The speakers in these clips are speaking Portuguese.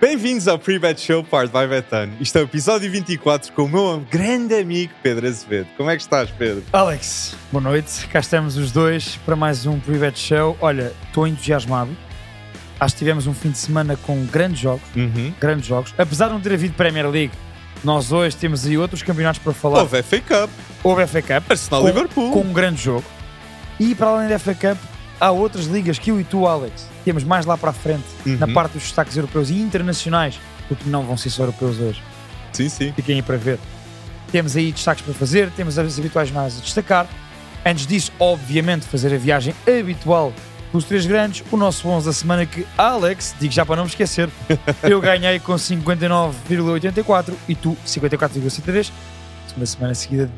Bem-vindos ao Pre-Bet Show Part by Betano. Isto é o episódio 24 com o meu grande amigo Pedro Azevedo. Como é que estás, Pedro? Alex, boa noite. Cá estamos os dois para mais um Pre-Bet Show. Olha, estou entusiasmado. Acho que tivemos um fim de semana com grandes jogos. Uhum. Grandes jogos. Apesar de não ter havido Premier League, nós hoje temos aí outros campeonatos para falar. Houve FA Cup, Houve FA Cup. Arsenal com, Liverpool. com um grande jogo. E para além da FA Cup, há outras ligas que eu e tu, Alex, temos mais lá para a frente, Uhum. na parte dos destaques europeus e internacionais, porque não vão ser só europeus hoje. Sim, sim. Fiquem aí para ver. Temos aí destaques para fazer, temos as habituais mais a destacar. Antes disso, obviamente, fazer a viagem habitual dos três grandes, o nosso 11 da semana que, Alex, digo já para não me esquecer, eu ganhei com 59,84 e tu 54,63. Segunda semana seguida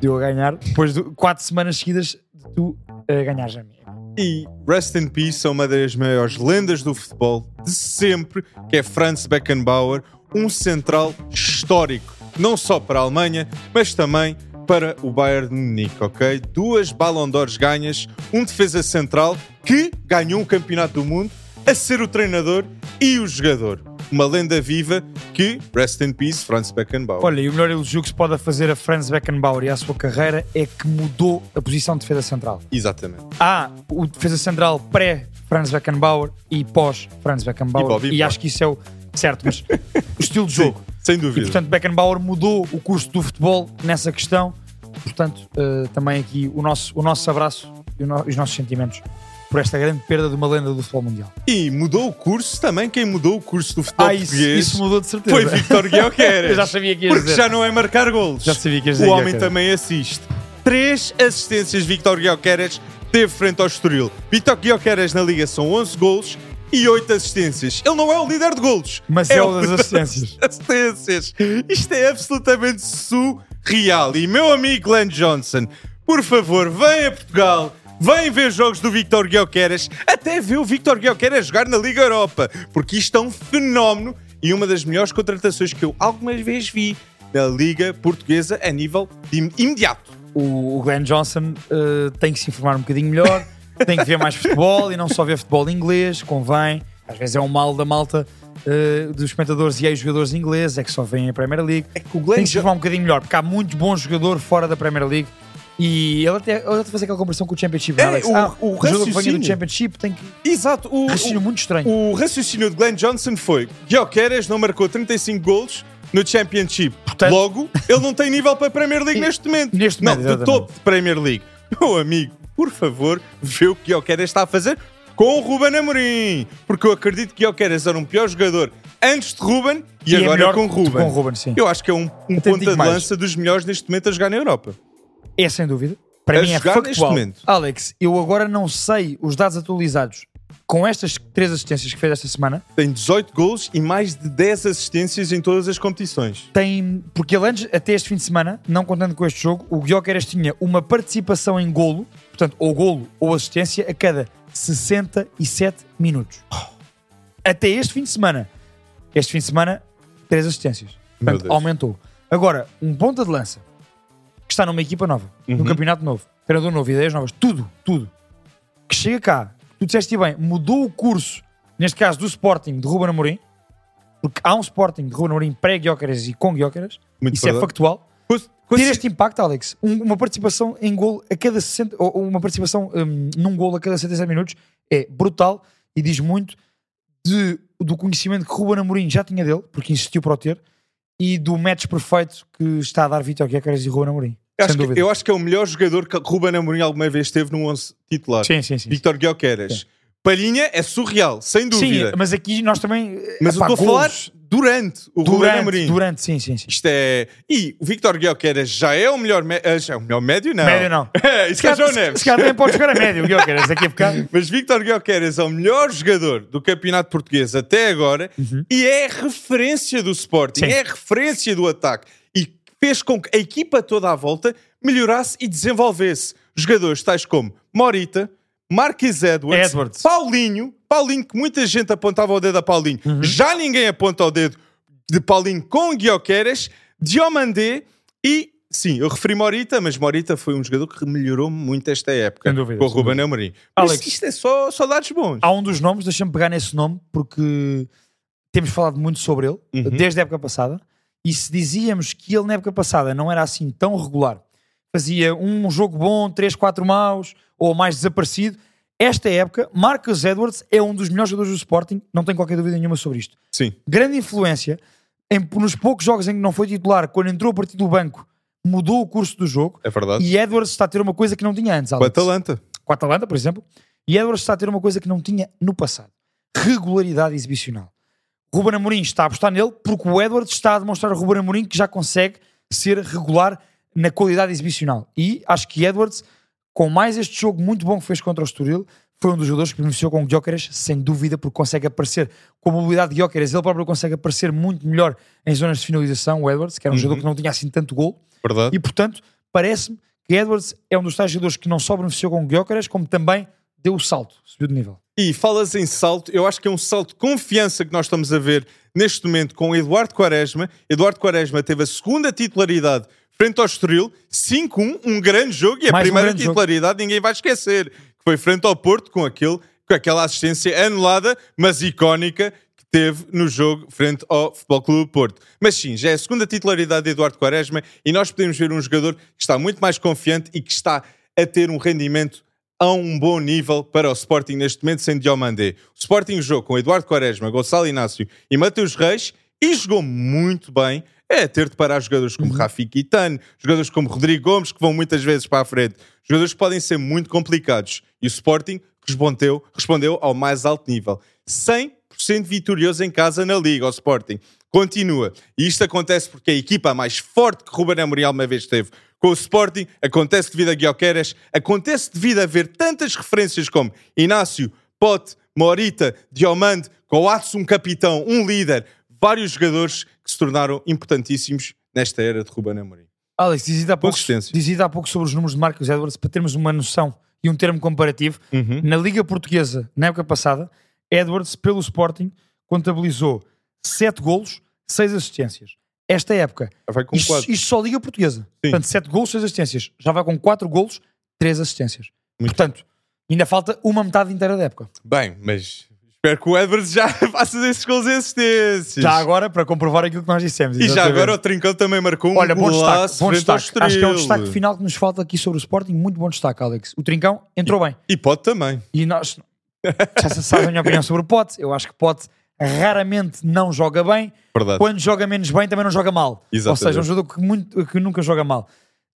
de eu a ganhar, depois de quatro semanas seguidas de tu a ganhares a minha. E Rest in Peace a uma das maiores lendas do futebol de sempre, que é Franz Beckenbauer, um central histórico, não só para a Alemanha, mas também para o Bayern de Munique, ok? Duas Ballon d'Ors ganhas, um defesa central que ganhou um campeonato do mundo a ser o treinador e o jogador. Uma lenda viva que, Rest in Peace, Franz Beckenbauer. Olha, e o melhor elogio que se pode fazer a Franz Beckenbauer e à sua carreira é que mudou a posição de defesa central. Exatamente. há o defesa central pré-Franz Beckenbauer e pós-Franz Beckenbauer. E E, acho que isso é o certo, mas o estilo de jogo. Sem E dúvida. portanto, Beckenbauer mudou o curso do futebol nessa questão. Portanto, eh, também aqui o nosso, o nosso abraço e no- os nossos sentimentos por esta grande perda de uma lenda do futebol mundial. E mudou o curso também. Quem mudou o curso do futebol Ah, isso, português isso mudou de certeza. foi Victor Guioqueras. Eu já sabia que ias Porque dizer. já não é marcar golos. Já sabia que ias O dizer homem Guioqueras. também assiste. Três assistências Victor Guioqueras teve frente ao Estoril. Victor Guioqueras na Liga são 11 golos e 8 assistências. Ele não é o líder de golos. Mas é o das assistências. assistências. Isto é absolutamente surreal. E meu amigo Glenn Johnson, por favor, vem a Portugal. Vem ver jogos do Victor Guioqueras, até ver o Victor Guioqueras jogar na Liga Europa, porque isto é um fenómeno e uma das melhores contratações que eu alguma vez vi na Liga Portuguesa a nível imediato. o, o Glenn Johnson eh, tem que se informar um bocadinho melhor, tem que ver mais futebol e não só ver futebol inglês, convém. Às vezes é um mal da malta eh, dos espectadores e ex-jogadores ingleses, é que só veem a Premier League. É que o Tem Glenn que se informar um bocadinho melhor, porque há muito bom jogador fora da Premier League. E ele até, ele até faz aquela comparação com o Championship. É, não, Alex? o- Ah, o venha raciocínio. do Championship tem que. Exato, o, Raciocínio o- muito estranho. O raciocínio de Glenn Johnson foi: Guioqueras não marcou 35 golos no Championship. Portanto- Logo, ele não tem nível para a Premier League E- neste momento. neste não, momento, de exatamente. topo de Premier League. Meu amigo, por favor, vê o que Guioqueras está a fazer com o Ruben Amorim. Porque eu acredito que Guioqueras era um pior jogador antes de Ruben e, E é agora melhor com o Ruben. com o Ruben, sim. Eu acho que é um, um ponta de lança dos melhores neste momento a jogar na Europa. É sem dúvida. Para A mim é factual. Alex, eu agora não sei os dados atualizados com estas três assistências que fez esta semana. Tem 18 golos e mais de 10 assistências em todas as competições. tem. Porque ele antes, até este fim de semana, não contando com este jogo, o Guioqueras tinha uma participação em golo, portanto, ou golo ou assistência, a cada 67 minutos. Até este fim de semana. Este fim de semana, três assistências. Meu Portanto, Deus. aumentou. Agora, um ponta de lança está numa equipa nova, num Uhum. campeonato novo, treinador novo, ideias novas, tudo, tudo. Que chega cá, tu disseste bem, mudou o curso, neste caso do Sporting de Ruben Amorim, porque há um Sporting de Ruben Amorim pré-Guiocaras e com Guiocaras, Muito isso é verdade. factual. Coisa- coisa- Ter este impacto, Alex, um- uma participação em gol a cada 60, ou uma participação hum, num gol a cada 67 minutos é brutal e diz muito de- do conhecimento que Ruben Amorim já tinha dele, porque insistiu para o ter, e do match perfeito que está a dar Vitor Guiocaras e Ruben Amorim. Eu acho, que, eu acho que é o melhor jogador que Ruben Amorim alguma vez teve no 11 titular. Sim, sim, sim. Victor Guioqueras. Palhinha é surreal, sem Sim, dúvida. mas aqui nós também. mas eu epá, estou a falar durante o Ruben durante, Amorim. durante, sim, sim, sim. Isto é... E o Victor Guioqueras já é o melhor... me- ah, Já é o melhor médio, não. Médio não. É, isso que é João Neves. Se calhar também pode jogar a médio, o Guiocaras, daqui a bocado. Mas Victor Guioqueras é o melhor jogador do campeonato português até agora e é referência do Sporting, Uhum. Sim. é referência do ataque fez com que a equipa toda à volta melhorasse e desenvolvesse jogadores tais como Morita, Marquis Edwards, Edwards. Paulinho, Paulinho que muita gente apontava o dedo a Paulinho, Uhum. já ninguém aponta o dedo de Paulinho com Guioqueras, Diomandé e Sim, eu referi Morita, mas Morita foi um jogador que melhorou muito esta época Sem dúvida, com o Ruben. Amorim. Alex. Mas isto é só, só dados bons. Há um dos nomes, deixa-me pegar nesse nome, porque temos falado muito sobre ele, Uhum. desde a época passada, e se dizíamos que ele na época passada não era assim tão regular, fazia um jogo bom, três, quatro maus, ou mais desaparecido, esta época, Marcus Edwards é um dos melhores jogadores do Sporting, não tenho qualquer dúvida nenhuma sobre isto. Sim. Grande influência, em, nos poucos jogos em que não foi titular, quando entrou a partir do banco, mudou o curso do jogo, É verdade. e Edwards está a ter uma coisa que não tinha antes, Com a Alex Atalanta. com a Atalanta, por exemplo, e Edwards está a ter uma coisa que não tinha no passado: regularidade exibicional. Ruben Amorim está a apostar nele porque o Edwards está a demonstrar a Ruben Amorim que já consegue ser regular na qualidade exibicional. E acho que Edwards, com mais este jogo muito bom que fez contra o Estoril, foi um dos jogadores que beneficiou com o Gyökeres, sem dúvida, porque consegue aparecer com a mobilidade de Gyökeres, ele próprio consegue aparecer muito melhor em zonas de finalização, o Edwards, que era um jogador que não tinha assim tanto gol. Verdade. E portanto, parece-me que Edwards é um dos tais jogadores que não só beneficiou com o Gyökeres, como também deu o salto, subiu de nível. E falas em salto, eu acho que é um salto de confiança que nós estamos a ver neste momento com Eduardo Quaresma. Eduardo Quaresma teve a segunda titularidade frente ao Estoril, 5-1, um grande jogo, e a Mais um primeira jogo. titularidade ninguém vai esquecer, que foi frente ao Porto com, aquele, com aquela assistência anulada, mas icónica, que teve no jogo frente ao Futebol Clube Porto. Mas sim, já é a segunda titularidade de Eduardo Quaresma e nós podemos ver um jogador que está muito mais confiante e que está a ter um rendimento a um bom nível para o Sporting neste momento sem Diomandé. O Sporting jogou com Eduardo Quaresma, Gonçalo Inácio e Mateus Reis e jogou muito bem. É ter de parar jogadores como Rafi Quitano, jogadores como Rodrigo Gomes, que vão muitas vezes para a frente. Jogadores que podem ser muito complicados. E o Sporting respondeu, respondeu ao mais alto nível. 100% vitorioso em casa na Liga, o Sporting. Continua. E isto acontece porque a equipa mais forte que Ruben Amorim alguma vez teve com o Sporting, acontece devido a Guioqueras, acontece devido a ver tantas referências como Inácio, Pote, Morita, Diomande, Coates, um capitão, um líder, vários jogadores que se tornaram importantíssimos nesta era de Ruben Amorim. Alex, dizia há pouco, há pouco sobre os números de Marcos Edwards, para termos uma noção e um termo comparativo. Uhum. Na Liga Portuguesa, na época passada, Edwards, pelo Sporting, contabilizou 7 golos, 6 assistências. Esta época, Vai com isto, quatro. isto só Liga Portuguesa. Sim. Portanto, 7 golos, 6 assistências. Já vai com 4 golos, 3 assistências. Muito Portanto, ainda falta uma metade inteira da época. Bem, mas espero que o Edwards já faça esses gols e assistências. Já agora, para comprovar aquilo que nós dissemos. E já agora o Trincão também marcou um Olha, bom destaque, bom destaque. Acho que é um destaque final que nos falta aqui sobre o Sporting. Muito bom destaque, Alex. O Trincão entrou bem. E pode também. E nós, já se sabe a minha opinião sobre o Pote. Eu acho que Pote raramente não joga bem. Verdade. Quando joga menos bem, também não joga mal. Exatamente. Ou seja, é um jogador que, muito, que nunca joga mal.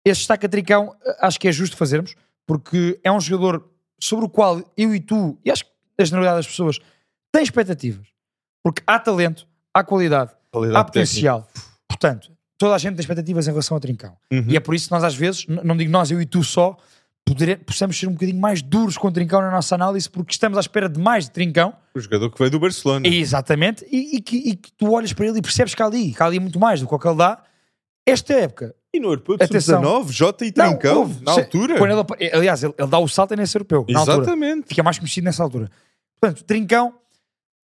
Este destaque a Trincão, eh, acho que é justo fazermos, porque é um jogador sobre o qual eu e tu, e acho que a generalidade das pessoas, têm expectativas. Porque há talento, há qualidade, Qualidade há potencial. Portanto, toda a gente tem expectativas em relação ao Trincão. Uhum. E é por isso que nós, às vezes, não digo nós, eu e tu só, podere- possamos ser um bocadinho mais duros com o Trincão na nossa análise, porque estamos à espera de mais de Trincão. O jogador que veio do Barcelona. Exatamente. E, e que, e que tu olhas para ele e percebes que há ali, que há ali muito mais do que o que ele dá. Esta época. E no Europeu de Atenção. Sub-19, Jota e Não, Trincão, houve. na Se- altura. ele aliás, ele, ele dá o salto nesse europeu. Exatamente. Fica mais conhecido nessa altura. Portanto, Trincão,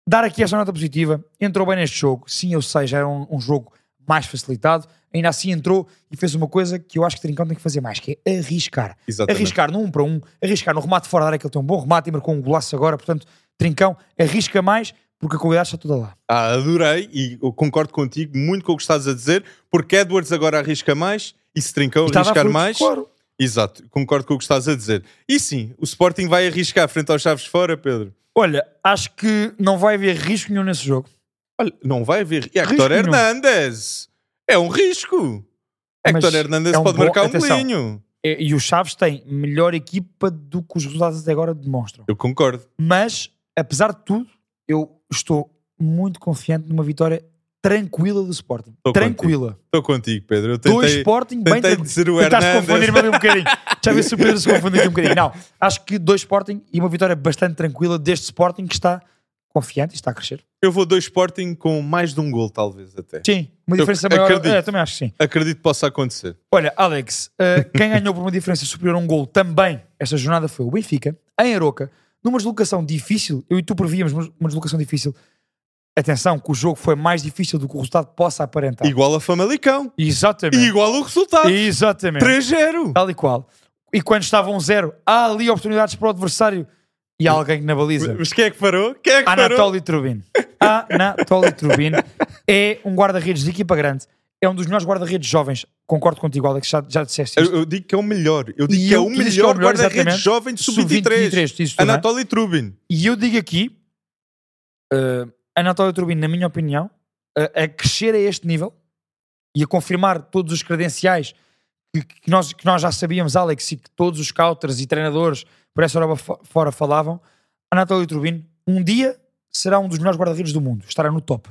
dar aqui esta nota positiva, entrou bem neste jogo. Sim, eu sei, já era um, um jogo mais facilitado. Ainda assim entrou e fez uma coisa que eu acho que Trincão tem que fazer mais, que é arriscar. Exatamente. Arriscar no 1 para 1, arriscar no remate fora da área, que ele tem um bom remate e marcou um golaço agora. Portanto, Trincão arrisca mais porque a qualidade está toda lá. Ah, adorei e concordo contigo muito com o que estás a dizer, porque Edwards agora arrisca mais e se Trincão E arriscar mais. Claro. Exato, concordo com o que estás a dizer. E sim, o Sporting vai arriscar frente aos Chaves fora, Pedro. Olha, acho que não vai haver risco nenhum nesse jogo. Olha, não vai haver. E Hector. Hernandes é um risco. Mas Hector Hernandes é um pode bom- marcar um atenção. golinho. E, e os Chaves têm melhor equipa do que os resultados até agora demonstram. Eu concordo. Mas, apesar de tudo, eu estou muito confiante numa vitória tranquila do Sporting. Estou tranquila. Estou contigo, Pedro. Eu Dois tentei, Sporting bem tranquilo. dizer o Hernandes. confundir-me ali um bocadinho. Já vi se o Pedro se confundir aqui um bocadinho. Não, acho que dois Sporting e uma vitória bastante tranquila deste Sporting que está confiante e está a crescer. Eu vou dois Sporting com mais de um gol, talvez até. Sim, uma Eu diferença maior. acredito. É, também acho que sim. Acredito que possa acontecer. Olha, Alex, uh, quem ganhou por uma diferença superior a um gol também esta jornada foi o Benfica, em Aroca, numa deslocação difícil. Eu e tu prevíamos uma deslocação difícil. Atenção, que o jogo foi mais difícil do que o resultado possa aparentar. Igual a Famalicão. Exatamente. E igual o resultado. Exatamente. 3-0. Tal e qual. E quando estava um zero, há ali oportunidades para o adversário e alguém na baliza. Mas quem é que parou? Quem é que parou? Anatoly Trubin. Anatoly Trubin é um guarda-redes de equipa grande. É um dos melhores guarda-redes jovens. Concordo contigo, Alex, já, já disseste isto. Eu, eu digo que é o melhor. Eu digo E que é eu que é o melhor melhor, guarda-redes jovem de Sub-23, sub-23. disse tu, não é? Anatoly Trubin. E eu digo aqui, uh, Anatoly Trubin, na minha opinião, uh, a crescer a este nível e a confirmar todos os credenciais que, que nós, que nós já sabíamos, Alex, e que todos os scouters e treinadores por essa fo- fora falavam, Anatoly Trubin um dia será um dos melhores guarda-redes do mundo. Estará no top.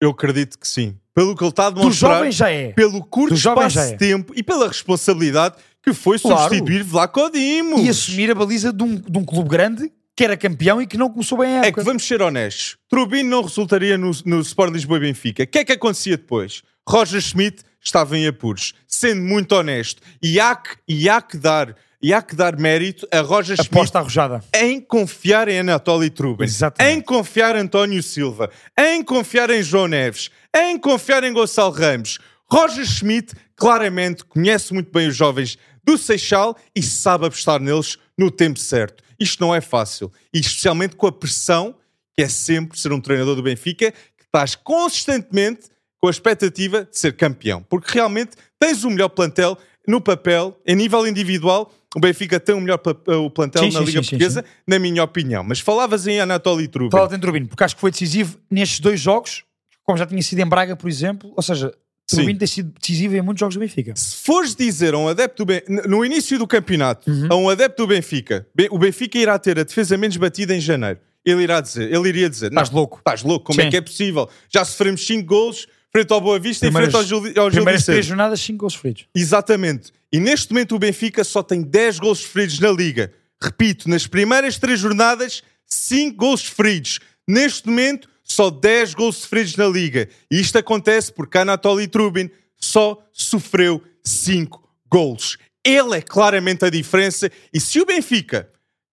Eu acredito que sim. Pelo que ele está a Do demonstrar, jovem já é. pelo curto do espaço já é. de tempo e pela responsabilidade que foi Claro. substituir Vlaco Dimos. E assumir a baliza de um, de um clube grande que era campeão e que não começou bem a É época. que vamos ser honestos. Trubin não resultaria no, no Sport Lisboa e Benfica. O que é que acontecia depois? Roger Schmidt estava em apuros. Sendo muito honesto. E há que, e há que dar... E há que dar mérito a Roger Schmidt Aposta arrojada. em confiar em Anatoly Trubin, Exatamente. em confiar em António Silva, em confiar em João Neves, em confiar em Gonçalo Ramos. Roger Schmidt claramente conhece muito bem os jovens do Seixal e sabe apostar neles no tempo certo. Isto não é fácil, e especialmente com a pressão que é sempre ser um treinador do Benfica que estás consistentemente com a expectativa de ser campeão, porque realmente tens o melhor plantel no papel, em nível individual, o Benfica tem o melhor pa- o plantel Sim, na sim, Liga sim, Portuguesa, na minha opinião. Mas falavas em Anatoly Trubin. Fala-te em Trubin, porque acho que foi decisivo nestes dois jogos, como já tinha sido em Braga, por exemplo. Ou seja, Trubin tem sido decisivo em muitos jogos do Benfica. Se fores dizer a um adepto do Benfica, no início do campeonato, Uhum. a um adepto do Benfica, Be- o Benfica irá ter a defesa menos batida em janeiro. Ele irá dizer, ele iria dizer, Estás louco. Estás louco, como é que é possível? Já sofremos 5 golos frente ao Boa Vista Primeiras- e frente ao Gil, ao Gil Vicente. três jornadas, 5 gols feridos. Exatamente. E neste momento o Benfica só tem 10 gols feridos na Liga. Repito, nas primeiras 3 jornadas, 5 gols feridos. Neste momento, só 10 gols feridos na Liga. E isto acontece porque Anatoly Trubin só sofreu 5 gols. Ele é claramente a diferença. E se o Benfica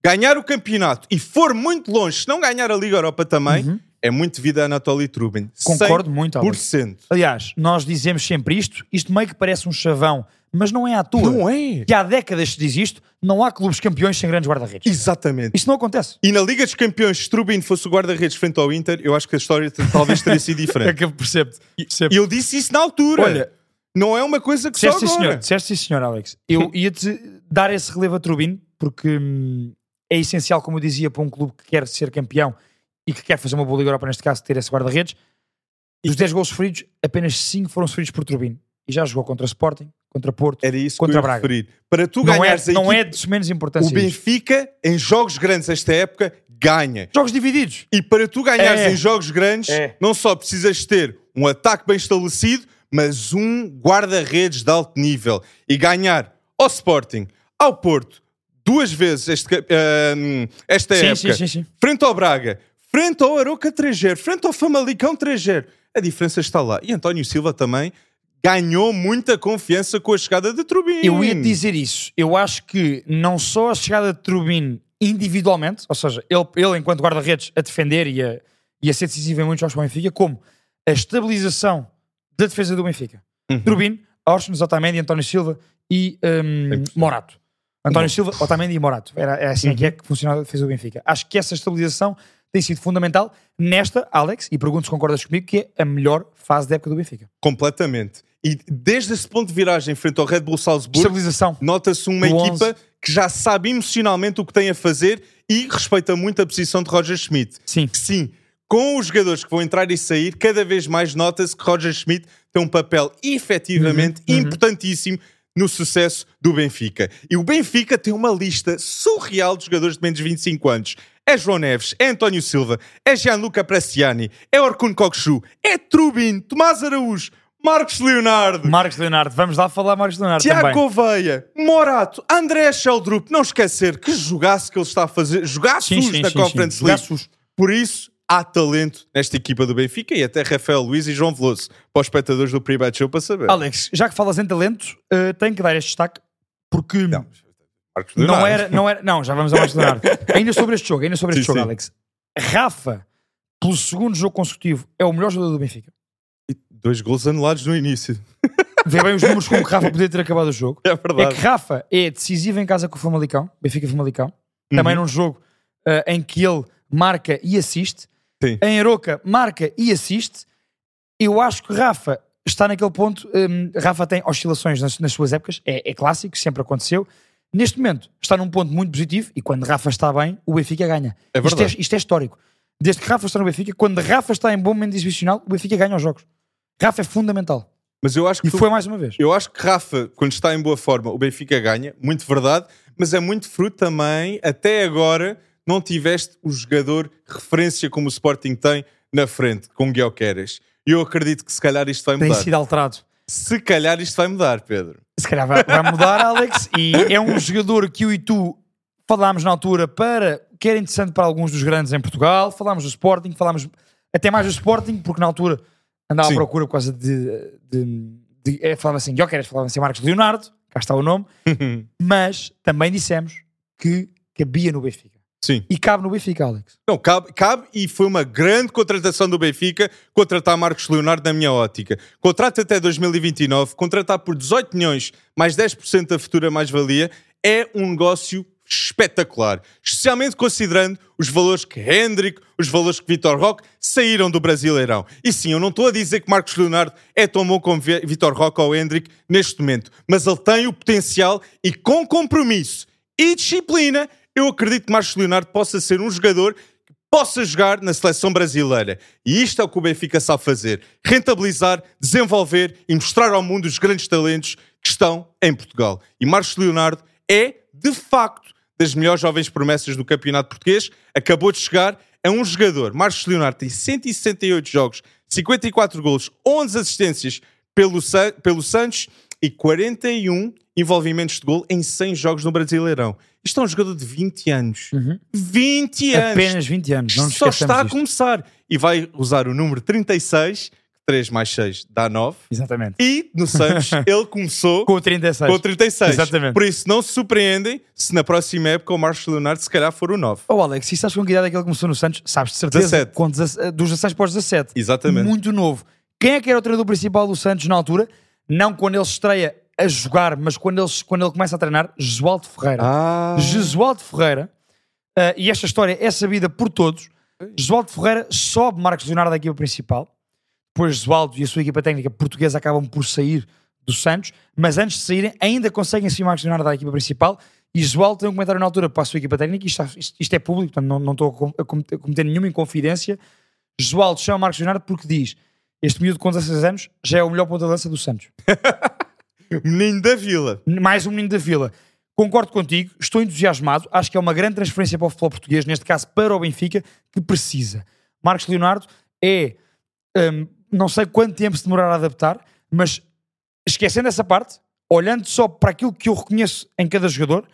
ganhar o campeonato e for muito longe, se não ganhar a Liga Europa também, é muito devido a Anatoly Trubin. Concordo muito, Alex. 100%. Aliás, nós dizemos sempre isto, isto meio que parece um chavão, mas não é à toa. Não é? Que há décadas se diz isto, não há clubes campeões sem grandes guarda-redes. Exatamente. Isto não acontece. E na Liga dos Campeões, se Trubin fosse o guarda-redes frente ao Inter, eu acho que a história talvez teria sido É diferente. que eu percebo. E eu disse isso na altura. Olha, não é uma coisa que só agora. senhor. Disseste sim, senhor, Alex. Eu ia-te dar esse relevo a Trubin, porque hum, é essencial, como eu dizia, para um clube que quer ser campeão e que quer fazer uma boa Liga Europa, neste caso, ter esse guarda-redes. Dos 10 gols feridos, apenas 5 foram feridos por Trubin. E já jogou contra Sporting, contra Porto. Era isso Contra que eu Braga. referir. Para tu não é, ganhares a não é de menos importância. o. Benfica, em jogos grandes esta época, ganha. Jogos divididos. E para tu ganhares É. em jogos grandes, É. não só precisas ter um ataque bem estabelecido, mas um guarda-redes de alto nível. E ganhar ao Sporting, ao Porto, duas vezes este ah, esta Sim, época, sim, sim. frente ao Braga, frente ao Aroca 3 frente ao Famalicão 3 a diferença está lá. E António Silva também ganhou muita confiança com a chegada de Trubin. Eu ia dizer isso. Eu acho que não só a chegada de Trubin individualmente, ou seja, ele, ele enquanto guarda-redes a defender e a, e a ser decisivo em muitos jogos para o Benfica, como a estabilização da defesa do Benfica. Uhum. Trubin, Orsnes, Otamendi, António Silva e hum, 100%. Morato. António. Silva, Otamendi e Morato. Era, é assim que é que funcionava a defesa do Benfica. Acho que essa estabilização tem sido fundamental nesta, Alex, e pergunto se concordas comigo, que é a melhor fase da época do Benfica. Completamente. E desde esse ponto de viragem frente ao Red Bull Salzburgo, nota-se uma Do equipa 11. que já sabe emocionalmente o que tem a fazer e respeita muito a posição de Roger Schmidt. Sim. Sim, com os jogadores que vão entrar e sair, cada vez mais nota-se que Roger Schmidt tem um papel efetivamente Uhum, importantíssimo no sucesso do Benfica. E o Benfica tem uma lista surreal de jogadores de menos de 25 anos. É João Neves, é António Silva, é Gianluca Bresciani, é Orkun Kokshu, é Trubin, Tomás Araújo, Marcos Leonardo, Marcos Leonardo, vamos lá falar Marcos Leonardo Tiago também. Oveia, Morato, André Sheldrup, não esquecer que jogaço que ele está a fazer, jogaços sim, na sim, Conference sim. League. Jogaços. Por isso, há talento nesta equipa do Benfica e até Rafael Luiz e João Veloso, para os espectadores do Pre-Bet Show para saber. Alex, já que falas em talento, uh, tenho que dar este destaque porque Não, Marcos não, Leonardo. era, não era. Não, já vamos ao Marcos Leonardo. ainda sobre este jogo, ainda sobre este Sim, jogo, sim. Alex. Rafa, pelo segundo jogo consecutivo, é o melhor jogador do Benfica. Dois gols anulados no início. Vê bem os números com que Rafa podia ter acabado o jogo. É É verdade. que Rafa é decisivo em casa com o Famalicão, Benfica Famalicão. Também Uhum. num jogo eh, em que ele marca e assiste. Sim. Em Aroca, marca e assiste. Eu acho que Rafa está naquele ponto. hum, Rafa tem oscilações nas, nas suas épocas, é, é clássico, sempre aconteceu. Neste momento está num ponto muito positivo e quando Rafa está bem, o Benfica ganha. É isto, é, isto é histórico. Desde que Rafa está no Benfica, quando Rafa está em bom momento exibicional, o Benfica ganha os jogos. Rafa é fundamental. Mas eu acho que E tu- foi mais uma vez. Eu acho que Rafa, quando está em boa forma, o Benfica ganha, muito verdade, mas é muito fruto também, até agora, não tiveste o jogador referência como o Sporting tem na frente, com Guilherme E eu acredito que se calhar isto vai Tem mudar. sido alterado. Se calhar isto vai mudar, Pedro. Se calhar vai, vai mudar, Alex. E é um jogador que eu e tu falámos na altura para que era interessante para alguns dos grandes em Portugal. Falámos do Sporting, falámos até mais do Sporting, porque na altura andava Sim. à procura por causa de. de, de é, falava assim, Jokeres, falava assim Marcos Leonardo, cá está o nome, mas também dissemos que cabia no Benfica. Sim. E cabe no Benfica, Alex. Não, cabe, cabe e foi uma grande contratação do Benfica contratar Marcos Leonardo na minha ótica. Contrato até 2029, contratar por 18 milhões mais 10% da futura mais-valia é um negócio espetacular. Especialmente considerando os valores que Hendrick, os valores que Vitor Roque saíram do Brasileirão. E sim, eu não estou a dizer que Marcos Leonardo é tão bom como Vi- Vitor Roque ou Hendrick neste momento, mas ele tem o potencial e com compromisso e disciplina, eu acredito que Marcos Leonardo possa ser um jogador que possa jogar na seleção brasileira. E isto é o que o Benfica sabe fazer: rentabilizar, desenvolver e mostrar ao mundo os grandes talentos que estão em Portugal. E Marcos Leonardo é, de facto, das melhores jovens promessas do campeonato português. Acabou de chegar. É um jogador. Marcos Leonardo tem 168 jogos, 54 golos, 11 assistências pelo, Sa- pelo Santos e 41 envolvimentos de gol em 100 jogos no Brasileirão. Isto é um jogador de 20 anos. 20 anos! Apenas 20 anos. Não Só está a começar. E vai usar o número 36, que 3 mais 6 dá 9. Exatamente. E no Santos ele começou Com o 36. com o 36. Exatamente. Por isso não se surpreendem se na próxima época o Marcos Leonardo se calhar for o 9. Oh Alex, e sabes com que idade é que ele começou no Santos? Sabes de certeza? 17. Com 17, dos 16 para os 17. Exatamente. Muito novo. Quem é que era o treinador principal do Santos na altura? Não quando ele estreia a jogar, mas quando ele, quando ele começa a treinar, Jesualdo Ferreira. Ah, Jesualdo Ferreira, ah, e esta história é sabida por todos, Jesualdo Ferreira sobe Marcos Leonardo da equipa principal, depois Jesualdo e a sua equipa técnica portuguesa acabam por sair do Santos, mas antes de saírem ainda conseguem subir Marcos Leonardo da equipa principal e Jesualdo tem um comentário na altura para a sua equipa técnica, isto, isto- isto é público, portanto não, não estou com- a cometer nenhuma inconfidência, Jesualdo chama Marcos Leonardo porque diz este miúdo com 16 anos já é o melhor ponta de lança do Santos menino da vila. mais um menino da vila. Concordo contigo, estou entusiasmado. Acho que é uma grande transferência para o futebol português, neste caso para o Benfica, que precisa. Marcos Leonardo é. hum, não sei quanto tempo se demorará a adaptar, mas esquecendo essa parte, olhando só para aquilo que eu reconheço em cada jogador,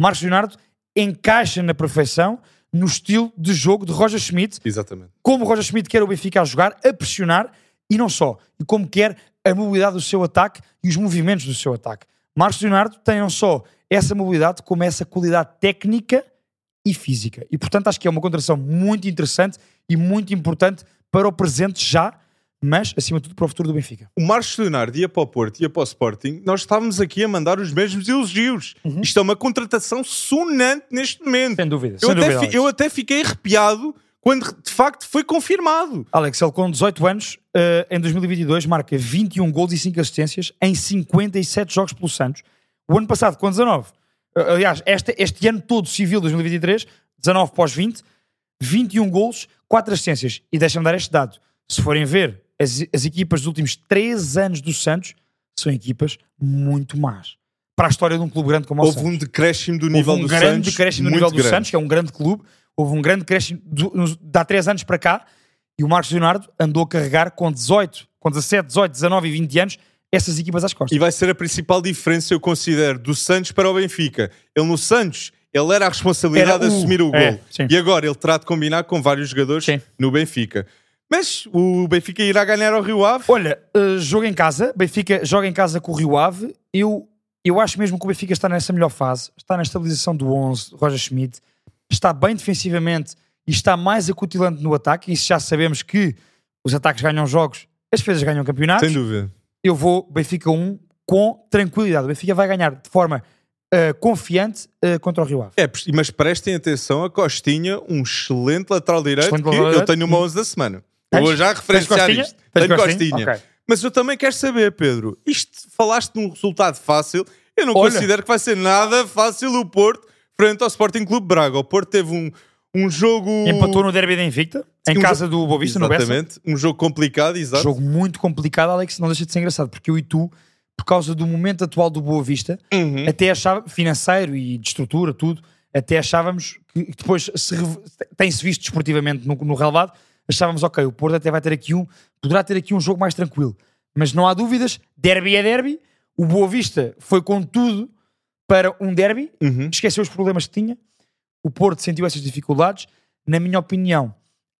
Marcos Leonardo encaixa na perfeição no estilo de jogo de Roger Schmidt, Exatamente. como Roger Schmidt quer o Benfica a jogar, a pressionar e não só, e como quer a mobilidade do seu ataque e os movimentos do seu ataque. Marcos Leonardo tem não só essa mobilidade, como essa qualidade técnica e física. E portanto acho que é uma contratação muito interessante e muito importante para o presente já, mas acima de tudo para o futuro do Benfica. O Marcos Leonardo ia para o Porto e ia para o Sporting, nós estávamos aqui a mandar os mesmos elogios. Isto é uma contratação sonante neste momento. Sem dúvida. Eu sem até, dúvida, fi- eu até fiquei arrepiado quando de facto foi confirmado. Alex, ele com 18 anos, eh, em 2022, marca 21 gols e 5 assistências em 57 jogos pelo Santos. O ano passado, com 19, eh, aliás, este, este ano todo civil, 2023, 19 pós 20, 21 gols, 4 assistências. E deixa-me dar este dado. Se forem ver, as, as equipas dos últimos 3 anos do Santos são equipas muito más. Para a história de um clube grande como o Houve Santos. um decréscimo do Houve nível um do grande Santos. decréscimo no muito nível do grande. Santos, que é um grande clube. Houve um grande nos- de há 3 anos para cá. E o Marcos Leonardo andou a carregar com 18, com 17, 18, 19 e 20 anos essas equipas às costas. E vai ser a principal diferença, eu considero, do Santos para o Benfica. Ele no Santos, ele era a responsabilidade Era de o- assumir o gol. é, e agora ele terá de combinar com vários jogadores Sim. no Benfica. Mas o Benfica irá ganhar ao Rio Ave. Olha, eh, jogo em casa, Benfica joga em casa com o Rio Ave. Eu, eu acho mesmo que o Benfica está nessa melhor fase, está na estabilização do 11, Roger Schmidt, está bem defensivamente e está mais acutilante no ataque. Isso já sabemos que os ataques ganham jogos, as defesas ganham campeonatos. Sem dúvida. eu vou Benfica 1 com tranquilidade. O Benfica vai ganhar de forma uh, confiante uh, contra o Rio Ave. É, mas prestem atenção a Costinha, um excelente lateral direito Excelente que lateral eu tenho uma 11 da semana. Tens? vou já Tens referenciar Costinha? isto. Tens Tenho Costinha? Costinha. Ok. Mas eu também quero saber, Pedro, isto falaste de um resultado fácil. Eu não Olha. considero que vai ser nada fácil o Porto frente ao Sporting Clube Braga. O Porto teve um, um jogo... Empatou no derby da Invicta, em Um casa do Boa Vista, no Bessa. Exatamente. Um jogo complicado, exato. Jogo muito complicado, Alex, não deixa de ser engraçado, porque eu e tu, por causa do momento atual do Boa Vista, Uhum. até achava, financeiro e de estrutura, tudo, até achávamos que depois se tem-se visto desportivamente no, no relevado, achávamos, ok, o Porto até vai ter aqui um, poderá ter aqui um jogo mais tranquilo. Mas não há dúvidas, derby é derby, o Boa Vista foi com tudo para um derby, Uhum. esqueceu os problemas que tinha, o Porto sentiu essas dificuldades. Na minha opinião,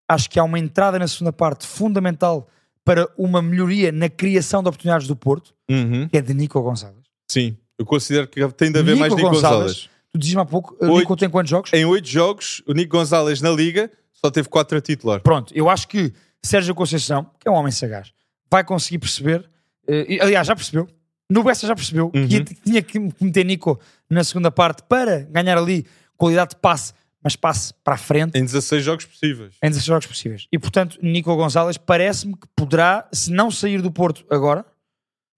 acho que há uma entrada na segunda parte fundamental para uma melhoria na criação de oportunidades do Porto, Uhum. que é de Nico Gonçalves. Sim, eu considero que tem de haver Nico mais Nico Gonçalves. Gonzalez. Tu dizes-me há pouco, Oito. Nico tem quantos jogos? Em oito jogos, o Nico Gonzalez na Liga só teve quatro a titular. Pronto, eu acho que Sérgio Conceição, que é um homem sagaz, vai conseguir perceber, eh, aliás, já percebeu, no Bessa já percebeu Uhum. que tinha que meter Nico na segunda parte para ganhar ali qualidade de passe, mas passe para a frente. Em 16 jogos possíveis. em 16 jogos possíveis. E portanto, Nico Gonzalez parece-me que poderá, se não sair do Porto agora,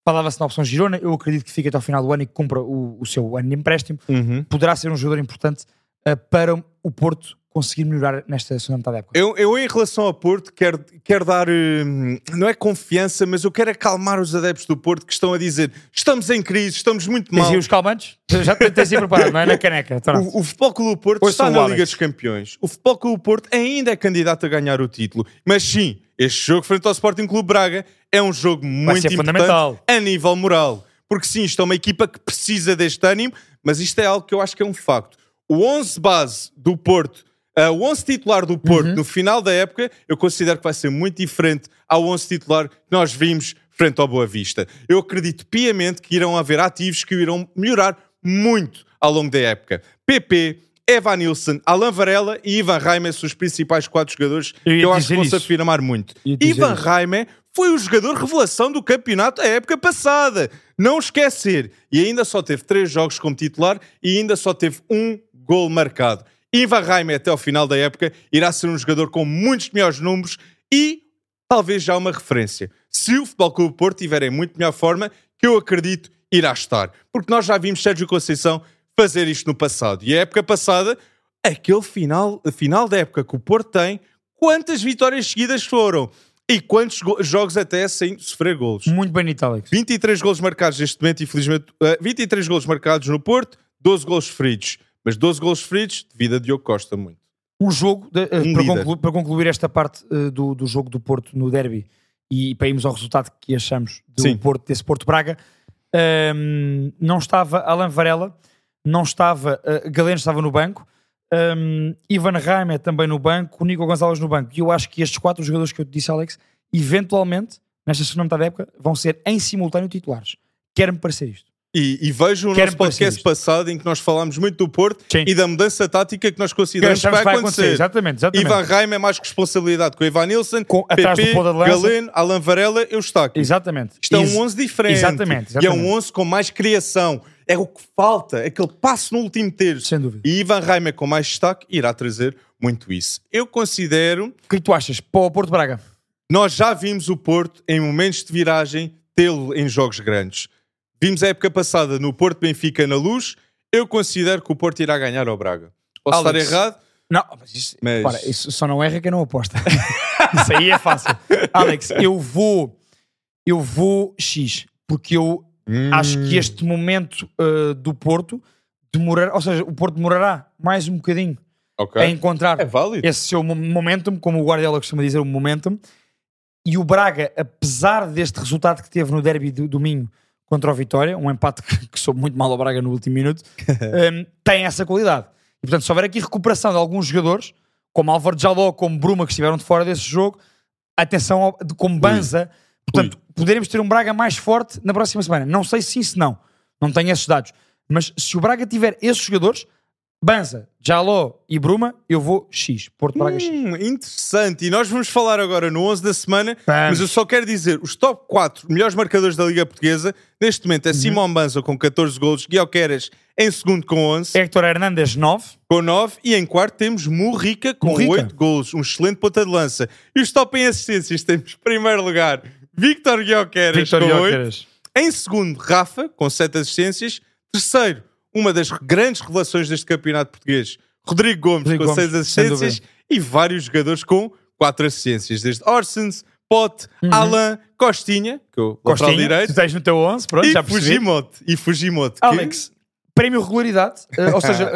falava-se na opção Girona, eu acredito que fique até ao final do ano e que cumpra o, o seu ano de empréstimo, Uhum. poderá ser um jogador importante eh, para o Porto conseguir melhorar nesta segunda metade da época. Eu, eu, em relação ao Porto, quero, quero dar, hum, não é confiança, mas eu quero acalmar os adeptos do Porto que estão a dizer estamos em crise, estamos muito mal. aí os calmantes? Já te- tens aí preparado, não é? Na caneca. Tá O, o Futebol Clube do Porto está na Alex. Liga dos Campeões. O Futebol Clube do Porto ainda é candidato a ganhar o título. Mas sim, este jogo frente ao Sporting Clube Braga é um jogo muito importante a nível moral. Porque sim, isto é uma equipa que precisa deste ânimo, mas isto é algo que eu acho que é um facto. O 11 base do Porto, ah, o 11 titular do Porto Uhum. no final da época, eu considero que vai ser muito diferente ao 11 titular que nós vimos frente ao Boa Vista. Eu acredito piamente que irão haver ativos que irão melhorar muito ao longo da época. PP, Evan Nilsson, Alan Varela e Ivan Raime são os principais quatro jogadores que eu acho que vão se afirmar muito. Ivan. Raime foi o jogador revelação do campeonato da época passada. Não esquecer. E ainda só teve três jogos como titular e ainda só teve um gol marcado. Ivan Raime, até ao final da época, irá ser um jogador com muitos melhores números e talvez já uma referência. Se o Futebol Clube Porto estiver em muito melhor forma, que eu acredito irá estar. Porque nós já vimos Sérgio Conceição fazer isto no passado. E a época passada, aquele final, final da época que o Porto tem, quantas vitórias seguidas foram? E quantos go- jogos até sem sofrer golos? Muito bonito, Alex. 23 golos marcados neste momento, infelizmente. eh, 23 golos marcados no Porto, 12 golos feridos. Mas 12 golos feridos devido a Diogo Costa, muito. um jogo, de- eh, Um para, líder. conclu- para concluir esta parte eh, do, do jogo do Porto no derby e para irmos ao resultado que achamos do Sim. Porto, desse Porto Braga, ehm, não estava Alan Varela, não estava, uh, Galeno estava no banco, ehm, Ivan Raime também no banco, o Nico Gonçalves no banco. E eu acho que estes quatro jogadores que eu te disse, Alex, eventualmente, nesta segunda metade da época, vão ser em simultâneo titulares. Quer-me parecer isto. E, e vejo o Quero nosso podcast passado em que nós falámos muito do Porto Sim. e da mudança tática que nós consideramos que achamos vai, acontecer. Exatamente, exatamente. Ivan Raime é mais responsabilidade com o Ivan Nilsson, Com- PP. Galeno, Alan Varela, Eustáquio. Exatamente. Isto é um 11 diferente. Exatamente, E é exatamente. um 11 com mais criação. É o que falta, aquele passo no último terço. Sem dúvida. E Ivan Raime com mais destaque irá trazer muito isso. Eu considero, O que é que tu achas para o Porto Braga? nós já vimos o Porto em momentos de viragem tê-lo em jogos grandes. Vimos a época passada no Porto Benfica na luz. Eu considero que o Porto irá ganhar ao Braga. Posso Alex. estar errado? Não, mas isso, Mas- repara, isso só não erra quem não aposta. isso aí é fácil. Alex, eu vou eu vou X, porque eu acho Hum. que este momento uh, do Porto demorará, ou seja, o Porto demorará mais um bocadinho Ok. a encontrar É esse seu mo- momentum, como o Guardiola costuma dizer, o momentum. E o Braga, apesar deste resultado que teve no derby do domingo contra o Vitória, um empate que, que soube muito mal ao Braga no último minuto, um, tem essa qualidade. E portanto, se houver aqui recuperação de alguns jogadores, como Álvaro Jaló, como Bruma, que estiveram de fora desse jogo, atenção, ao, de- como Banza, portanto, poderemos ter um Braga mais forte na próxima semana. Não sei se sim, se não. Não tenho esses dados. Mas se o Braga tiver esses jogadores, Banza, Jaló e Bruma, eu vou X. Porto Braga X. Hum, interessante. E nós vamos falar agora no 11 da semana, Vamos. mas eu só quero dizer, os top 4 melhores marcadores da Liga Portuguesa, neste momento é Uhum. Simão Banza com 14 golos, Guilherme em segundo com 11, Héctor Hernandes, 9. com 9, e em quarto temos Murrica com Murrica. 8 golos, um excelente ponta de lança. E os top em assistências temos, em primeiro lugar, Victor Guilherme Victor com 8, Gyökeres. em segundo, Rafa, com 7 assistências. Terceiro, uma das grandes revelações deste campeonato português, Rodrigo Gomes, Rodrigo com Gomes, 6 sem assistências. E vários jogadores com 4 assistências, desde Orsens, Pote, Alain, Costinha, que Uhum. Costinha, direito, tu tens no teu 11, pronto, e já percebi. Fujimoto. E Fujimoto. que- Alex, prémio regularidade, eh, ou seja,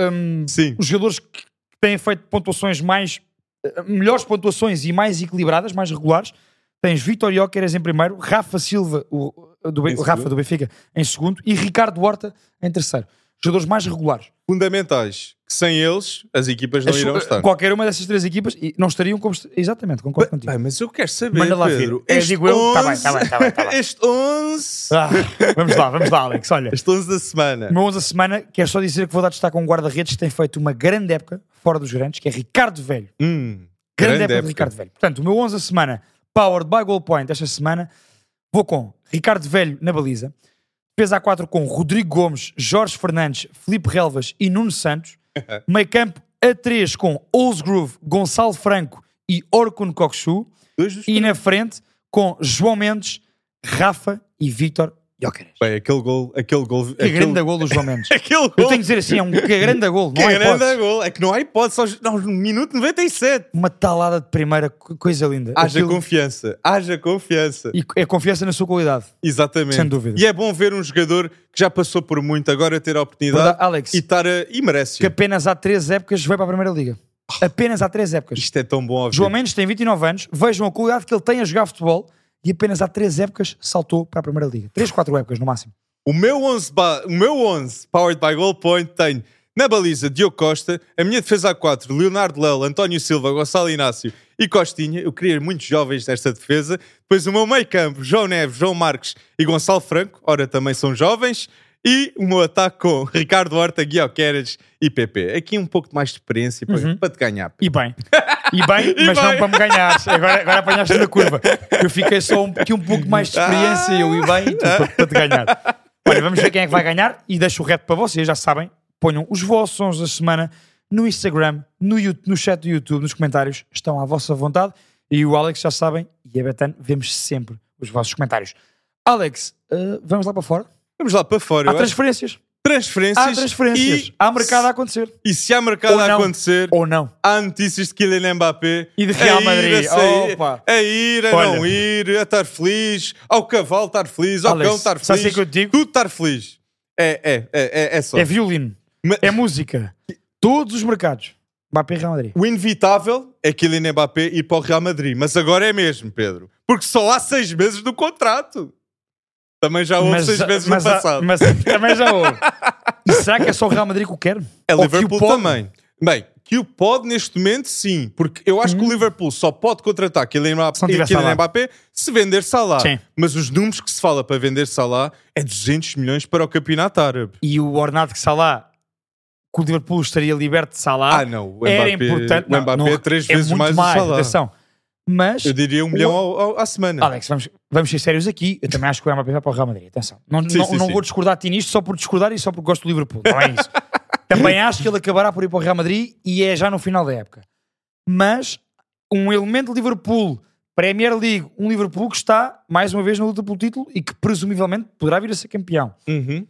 Sim. os jogadores que têm feito pontuações mais eh, melhores pontuações e mais equilibradas, mais regulares. Tens Vitor Jóqueres em primeiro, Rafa Silva, o, do, Rafa do Benfica, em segundo e Ricardo Horta em terceiro. Jogadores mais regulares. Fundamentais. Que sem eles, as equipas não As- irão estar. Qualquer uma dessas três equipas e não estariam como. est- Exatamente, concordo contigo. Bem, mas eu quero saber, Manda lá ver. Pedro. É, Este digo eu, tá bem, 11 tá bem, tá bem, tá bem. Este 11... Ah, vamos lá, vamos lá, Alex. Olha, Este 11 da semana. o meu 11 da semana, quero só dizer que vou dar destaque a um guarda-redes que tem feito uma grande época fora dos grandes, que é Ricardo Velho. Hum, Grande, época, de Ricardo Velho. Portanto, o meu 11 da semana, powered by Goal Point, esta semana, vou com Ricardo Velho na baliza, defesa a 4 com Rodrigo Gomes, Jorge Fernandes, Felipe Relvas e Nuno Santos, meio campo a 3 com Olsgrove, Gonçalo Franco e Orkun Kokshu, e na frente com João Mendes, Rafa e Vítor Jóqueres. Bem, aquele gol, aquele gol, Que aquele, grande gol do João Mendes. aquele Eu gol, tenho que dizer assim, é um que grande gol, que não há grande gol, é que não há hipótese, só no minuto 97. Uma talada de primeira, co- coisa linda. Haja Aquilo- confiança, haja confiança. E é confiança na sua qualidade. Exatamente. Sem dúvida. E é bom ver um jogador que já passou por muito, agora ter a oportunidade Verdade, Alex, e, estar a, e merece. que apenas há três épocas veio para a Primeira Liga. Apenas há três épocas. Isto é tão bom ouvir. João Mendes tem 29 anos, vejam a qualidade que ele tem a jogar futebol e apenas há três épocas saltou para a Primeira Liga. Três, quatro épocas no máximo. O meu 11, ba- o meu 11 powered by Goal Point tem na baliza Diogo Costa, a minha defesa a 4, Leonardo Lel, António Silva, Gonçalo Inácio e Costinha. Eu queria muitos jovens nesta defesa. Depois o meu meio campo, João Neves, João Marques e Gonçalo Franco. Ora, também são jovens. E o meu ataque com Ricardo Horta, Guilherme e PP. Aqui um pouco mais de experiência para, para te ganhar. E bem. E bem, E mas bem. não para me ganhares. Agora, agora apanhaste na curva. Eu fiquei só um, aqui um pouco mais de experiência, eu e bem, e tu, para, para te ganhar. Olha, vamos ver quem é que vai ganhar e deixo o reto para vocês, já sabem. Ponham os vossos sons da semana no Instagram, no, no chat do YouTube, nos comentários. Estão à vossa vontade. E o Alex, já sabem, e a Betano, vemos sempre os vossos comentários. Alex, eh, vamos lá para fora? Vamos lá para fora. Há Eu acho- transferências. Há transferências. E, Há mercado a acontecer. e se há mercado Ou a não. acontecer, Ou não. há notícias de Kylian Mbappé E de Real Madrid. a, sair, Opa. a ir, a Olha. não ir, a estar feliz, ao cavalo estar feliz, ao Alex, cão estar o feliz, que eu digo? tudo estar feliz. É, é, é, é, é só. É violino. Mas- É música. Todos os mercados. Mbappé e Real Madrid. O inevitável é Kylian Mbappé ir para o Real Madrid, mas agora é mesmo, Pedro, porque só há seis meses do contrato. Também já houve seis meses mas, no passado. mas também já houve. E será que é só o Real Madrid que o quer? É Ou que o Liverpool também. Bem, que o pode neste momento, sim. Porque eu acho que o Liverpool só pode contratar Kylian Mbappé, Hum. Não Kylian. Mbappé se vender Salah. Sim. Mas os números que se fala para vender Salah é 200 milhões para o campeonato árabe. E o ordenado que Salah, que o Liverpool estaria liberto de Salah, Ah, não. O era Mbappé, importante. o Mbappé é três vezes muito mais, o Salah. atenção. Mas, Eu diria um milhão ao- ao- à semana. Alex, vamos, vamos ser sérios aqui. Eu também acho que o Mbappé vai para o Real Madrid. Atenção. Não, Sim, não, sim, não sim. vou discordar de ti nisto só por discordar e só porque gosto do Liverpool. Não é isso. também acho que ele acabará por ir para o Real Madrid e é já no final da época. Mas um elemento de Liverpool, Premier League, um Liverpool que está mais uma vez na luta pelo título e que presumivelmente poderá vir a ser campeão. Uhum.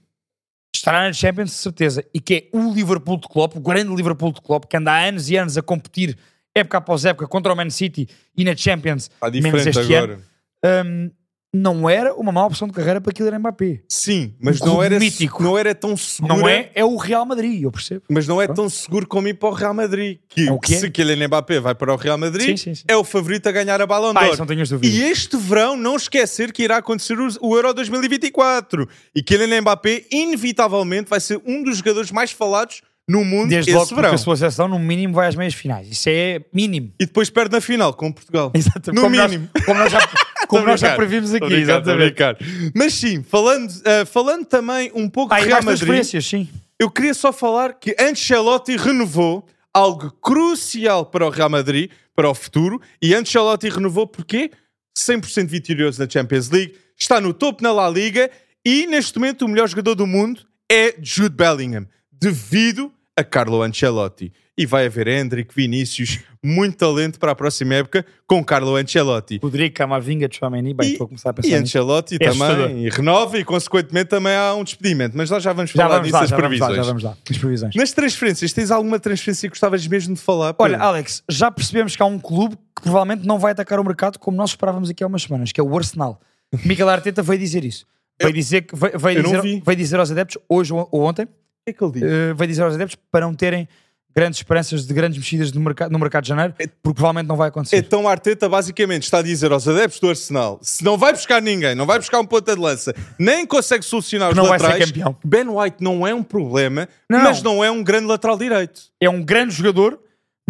Estará na Champions, de certeza. E que é o Liverpool de Klopp, o grande Liverpool de Klopp, que anda há anos e anos a competir, época após época, contra o Man City e na Champions, Está menos este agora. ano. Hum, não era uma má opção de carreira para Kylian Mbappé. Sim, mas Um não era, mítico. não era tão seguro. Não é, é o Real Madrid, eu percebo. Mas não é tão seguro como ir para o Real Madrid. Que É que é? se Kylian Mbappé vai para o Real Madrid, Sim, sim, sim. é o favorito a ganhar a Ballon Ah, d'Or. E este verão, não esquecer que irá acontecer o o Euro 2024. E Kylian Mbappé, inevitavelmente, vai ser um dos jogadores mais falados no mundo Desde esse logo porque verão. a sua seleção, no mínimo, vai às meias finais. Isso é mínimo. E depois perde na final com Portugal. Exatamente. No como mínimo. Nós, como nós já, como nós já previmos aqui. a exatamente. brincar. Mas sim, falando, ah, falando também um pouco Ah, de Real Madrid. sim. Eu queria só falar que Ancelotti renovou algo crucial para o Real Madrid, para o futuro, e Ancelotti renovou porque 100% vitorioso na Champions League, está no topo na La Liga e neste momento o melhor jogador do mundo é Jude Bellingham, devido a Carlo Ancelotti. E vai haver Hendrick, Vinícius, muito talento para a próxima época com Carlo Ancelotti. Rodrigo Camavinga, Chouameni, bem, E- estou a começar a E pensar nisso. Ancelotti É assustador. também e renova e consequentemente também há um despedimento. Mas nós já vamos Já falar vamos disso, lá, as já vamos lá, previsões. já vamos lá. As previsões. Nas transferências, tens alguma transferência que gostavas mesmo de falar? Olha, Pedro? Alex, já percebemos que há um clube que provavelmente não vai atacar o mercado como nós esperávamos aqui há umas semanas, que é o Arsenal. Mikel Arteta veio dizer isso. Veio dizer, que, veio, veio eu dizer, veio dizer aos adeptos, hoje ou ontem, que é que ele diz? eh, veio dizer aos adeptos para não terem grandes esperanças de grandes mexidas no mercado, no mercado de janeiro, porque provavelmente não vai acontecer. Então a Arteta basicamente está a dizer aos adeptos do Arsenal: se não vai buscar ninguém, não vai buscar um ponta de lança, nem consegue solucionar os Não vai ser laterais, campeão. Ben White não é um problema, Não. mas não é um grande lateral direito. É um grande jogador,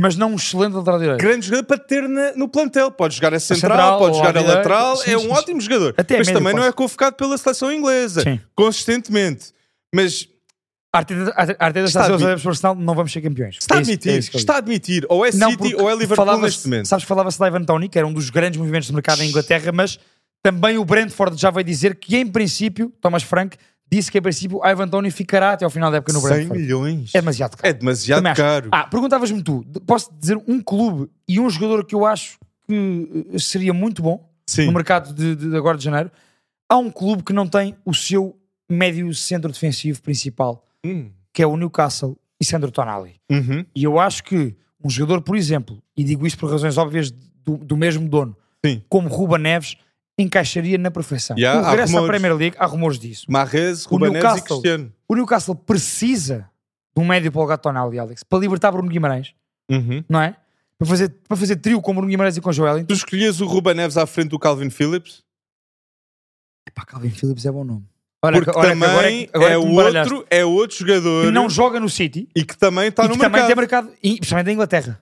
mas não um excelente lateral direito. Grande jogador para ter na- no plantel. Pode jogar a central, central pode jogar a lateral. Sim, é um sim, ótimo jogador. Até mas também não é convocado pela seleção inglesa consistentemente. Mas Arteta, Arteta está a Está dizer admitido. adeptos do Arsenal, não vamos ser campeões. está a É isso- admitir, é isso que eu está a admitir. Ou é Não, City ou é Liverpool neste momento. Sabes que falava-se de Ivan Tony, que era um dos grandes movimentos de mercado em Inglaterra, mas também o Brentford já veio dizer que, em princípio, Thomas Frank disse que, em princípio, Ivan Tony ficará até ao final da época no 100 Brentford. milhões. É demasiado caro. É demasiado Também acho. caro. Ah, perguntavas-me tu, posso dizer um clube e um jogador que eu acho que eh, seria muito bom Sim. no mercado de, de agora de janeiro. Há um clube que não tem o seu médio centro defensivo principal, Hum. que é o Newcastle e Sandro Tonali. Uhum. E eu acho que um jogador, por exemplo, e digo isto por razões óbvias do, do mesmo dono, Sim. como Ruba Neves, encaixaria na perfeição. Yeah, o regresso à. Premier League, há rumores disso. Marrez, O Ruben Neves e Cristiano. O Newcastle precisa de um médio para o Tonali, Alex, para libertar Bruno Guimarães, Uhum. não é? Para fazer, para fazer trio com Bruno Guimarães e com Joel. Tu escolhias o Ruben Neves à frente do Calvin Phillips? Pá, Calvin Phillips é bom nome. Olha, Porque que- olha que também agora é, que- agora é, é que outro, é outro jogador que não joga no City e que também está no que também mercado. tem mercado, e, principalmente da Inglaterra.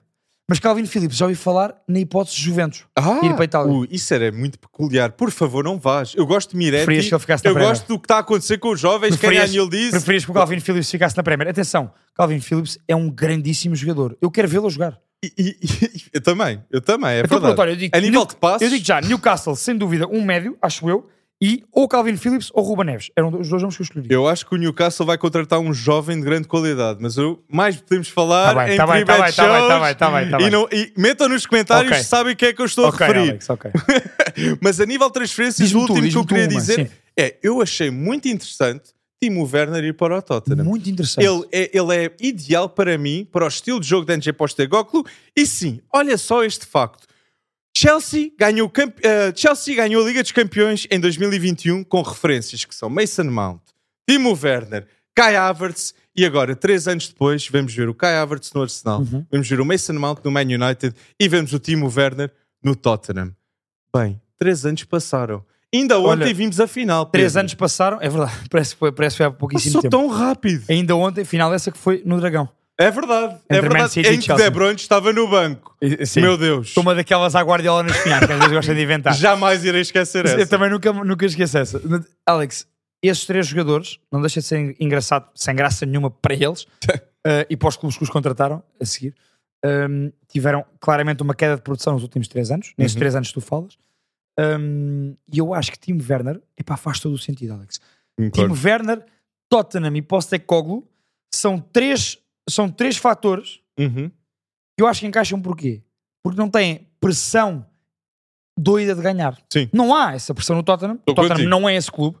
Mas Calvin Phillips, já ouvi falar na hipótese de Juventus. Ah, ir para a Itália. ui, isso era muito peculiar. Por favor, não vás. Eu gosto de Miretti. Preferias que ele ficasse na eu Premier? gosto do que está a acontecer com os jovens. Preferias- Daniel diz. Preferias que o Calvin Phillips ficasse na Premier. Atenção, Calvin Phillips é um grandíssimo jogador. Eu quero vê-lo jogar. E- e- e- eu também, eu também, é Então, verdade. pronto, olha, eu digo, a nível New- de passos, Eu digo já, Newcastle, sem dúvida, um médio, acho eu, e ou Calvin Phillips ou Ruba Neves. Eram os dois nomes que eu escolhi. eu acho que o Newcastle vai contratar um jovem de grande qualidade, mas eu mais podemos falar Tá bem, em tá bem, tá bem, tá bem, tá bem, tá bem, tá e, não- e metam nos comentários Ok. se sabem o que é que eu estou ok, a referir. Alex, ok. Mas a nível de transferências, o último que eu queria uma, dizer sim. é: eu achei muito interessante Timo Werner ir para o Tottenham. Muito interessante. Ele é, ele é ideal para mim, para o estilo de jogo de Ange Postecoglou. E sim, olha só este facto. Chelsea ganhou, eh, Chelsea ganhou a Liga dos Campeões em 2021 com referências que são Mason Mount, Timo Werner, Kai Havertz e agora, três anos depois, vamos ver o Kai Havertz no Arsenal, Uhum. vamos ver o Mason Mount no Man United e vemos o Timo Werner no Tottenham. Bem, três anos passaram. Ainda ontem Olha, vimos a final. Três Pedro. anos passaram, é verdade, parece que foi, parece que foi há pouquíssimo Passou tempo. tão rápido. Ainda ontem, final dessa que foi no Dragão. É verdade, é Entre verdade. Em que Chelsea. De Bruyne estava no banco. Sim. Meu Deus. Uma daquelas à Guardiola nas finais, que às vezes gostam de inventar. Jamais irei esquecer essa. Eu também nunca, nunca esqueço essa. Alex, esses três jogadores, não deixa de ser engraçado, sem graça nenhuma para eles eh, e para os clubes que os contrataram a seguir, ehm, tiveram claramente uma queda de produção nos últimos três anos, nesses Uhum. três anos que tu falas. Ehm, e eu acho que Timo Werner, epá, faz todo o sentido, Alex. Concordo. Timo Werner, Tottenham e Postecoglou são três, são três fatores Uhum. que eu acho que encaixam porquê? Porque não têm pressão doida de ganhar. Sim. Não há essa pressão no Tottenham. Estou o Tottenham contigo. não é esse clube.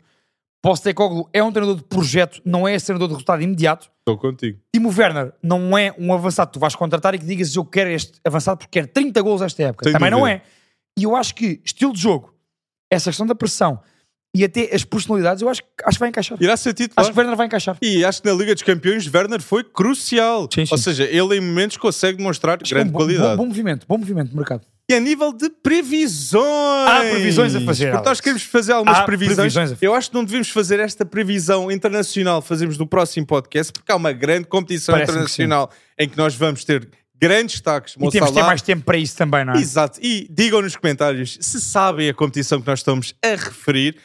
Postecoglou é um treinador de projeto, não é esse treinador de resultado imediato. Estou contigo. Timo Werner não é um avançado que tu vais contratar e que digas eu quero este avançado porque quero 30 gols esta época. Sem Também não dúvida. é. E eu acho que estilo de jogo, essa questão da pressão e até as personalidades, eu acho, que- acho que vai encaixar. Irá ser titular. Acho que Werner vai encaixar. E acho que na Liga dos Campeões Werner foi crucial. Sim, sim. Ou seja, ele em momentos consegue demonstrar Acho que é grande um bom, qualidade. Bom, bom movimento, bom movimento no mercado. E a nível de previsões. Há previsões a fazer, Porque nós queremos fazer algumas Há previsões. previsões a fazer. Eu acho que não devemos fazer esta previsão internacional, fazemos no próximo podcast, porque há uma grande competição Parece-me que internacional em que nós vamos ter grandes destaques. E Mo temos de ter mais tempo para isso também, não é? Exato. E digam nos comentários se sabem a competição que nós estamos a referir.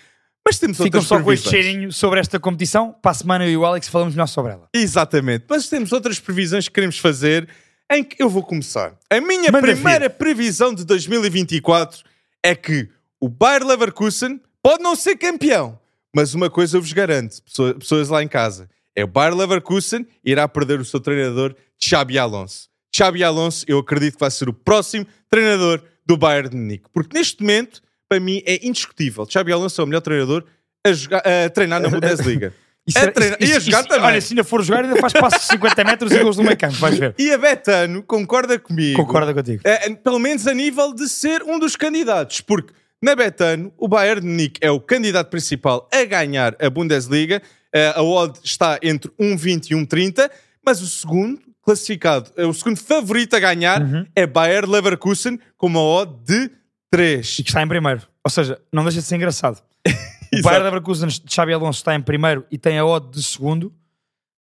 Mas temos Ficam outras só com este cheirinho sobre esta competição. Para a semana eu e o Alex falamos melhor sobre ela. Exatamente. Mas temos outras previsões que queremos fazer em que eu vou começar. A minha Manda primeira previsão de 2024 é que o Bayer Leverkusen pode não ser campeão, mas uma coisa eu vos garanto, pessoa- pessoas lá em casa, é o Bayer Leverkusen irá perder o seu treinador Xabi Alonso. Xabi Alonso, eu acredito que vai ser o próximo treinador do Bayern de Munique, porque neste momento, para mim, é indiscutível. Xabi Alonso é o melhor treinador a, jogar- a treinar na Bundesliga. Isso A era- treinar- isso- e a jogar isso- também. Olha, se ainda for jogar, ainda faz passos de 50 metros e gols do meio campo. Vais ver. E a Betano concorda comigo. Concorda contigo. É, é, pelo menos a nível de ser um dos candidatos, porque na Betano o Bayern de Munique é o candidato principal a ganhar a Bundesliga. Eh, a odd está entre 1,20 e 1,30, mas o segundo classificado, eh, o segundo favorito a ganhar Uhum. é Bayer Leverkusen com uma odd de 3. E que está em primeiro. Ou seja, não deixa de ser engraçado. O. Bayern Leverkusen de Xabi Alonso está em primeiro e tem a odd de segundo.